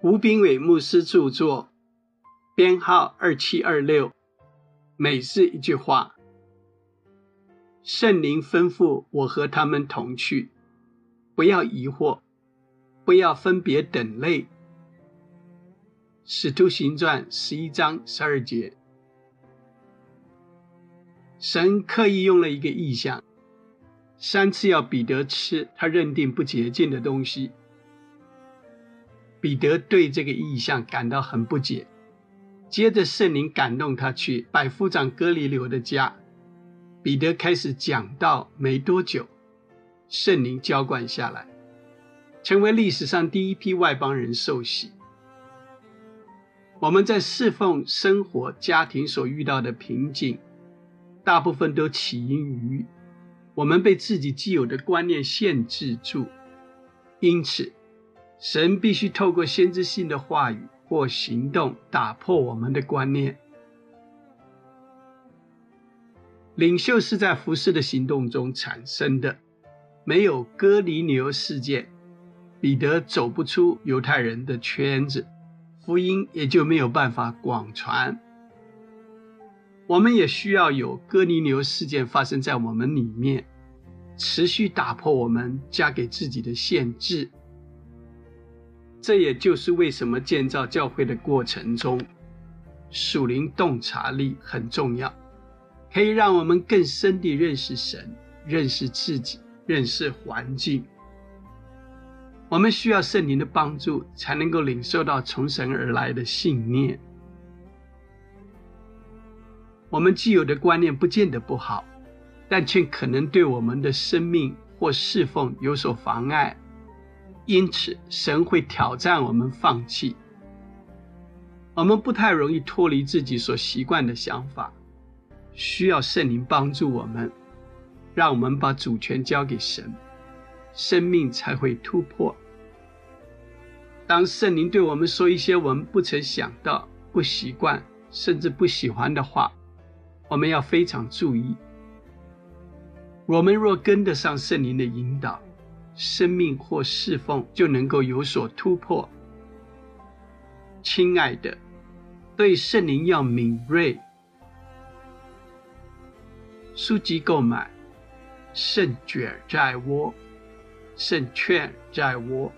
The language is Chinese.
吴炳伟牧师著作，编号二七二六。每日一句话：圣灵吩咐我和他们同去，不要疑惑，不要分别等类。使徒行传十一章十二节，神刻意用了一个意象，三次要彼得吃他认定不洁净的东西。彼得对这个意象感到很不解。接着圣灵感动他去百夫长哥尼流的家。彼得开始讲道，没多久，圣灵浇灌下来，成为历史上第一批外邦人受洗。我们在侍奉、生活、家庭所遇到的瓶颈，大部分都起因于我们被自己既有的观念限制住，因此。神必须透过先知性的话语或行动打破我们的观念。领袖是在服侍的行动中产生的，没有哥尼牛事件，彼得走不出犹太人的圈子，福音也就没有办法广传。我们也需要有哥尼牛事件发生在我们里面，持续打破我们加给自己的限制。这也就是为什么建造教会的过程中，属灵洞察力很重要，可以让我们更深地认识神、认识自己、认识环境。我们需要圣灵的帮助，才能够领受到从神而来的信念。我们既有的观念不见得不好，但却可能对我们的生命或侍奉有所妨碍。因此，神会挑战我们放弃。我们不太容易脱离自己所习惯的想法，需要圣灵帮助我们，让我们把主权交给神，生命才会突破。当圣灵对我们说一些我们不曾想到、不习惯甚至不喜欢的话，我们要非常注意。我们若跟得上圣灵的引导，生命或侍奉就能够有所突破。亲爱的，对圣灵要敏锐。书籍购买，圣卷在握，胜券在握。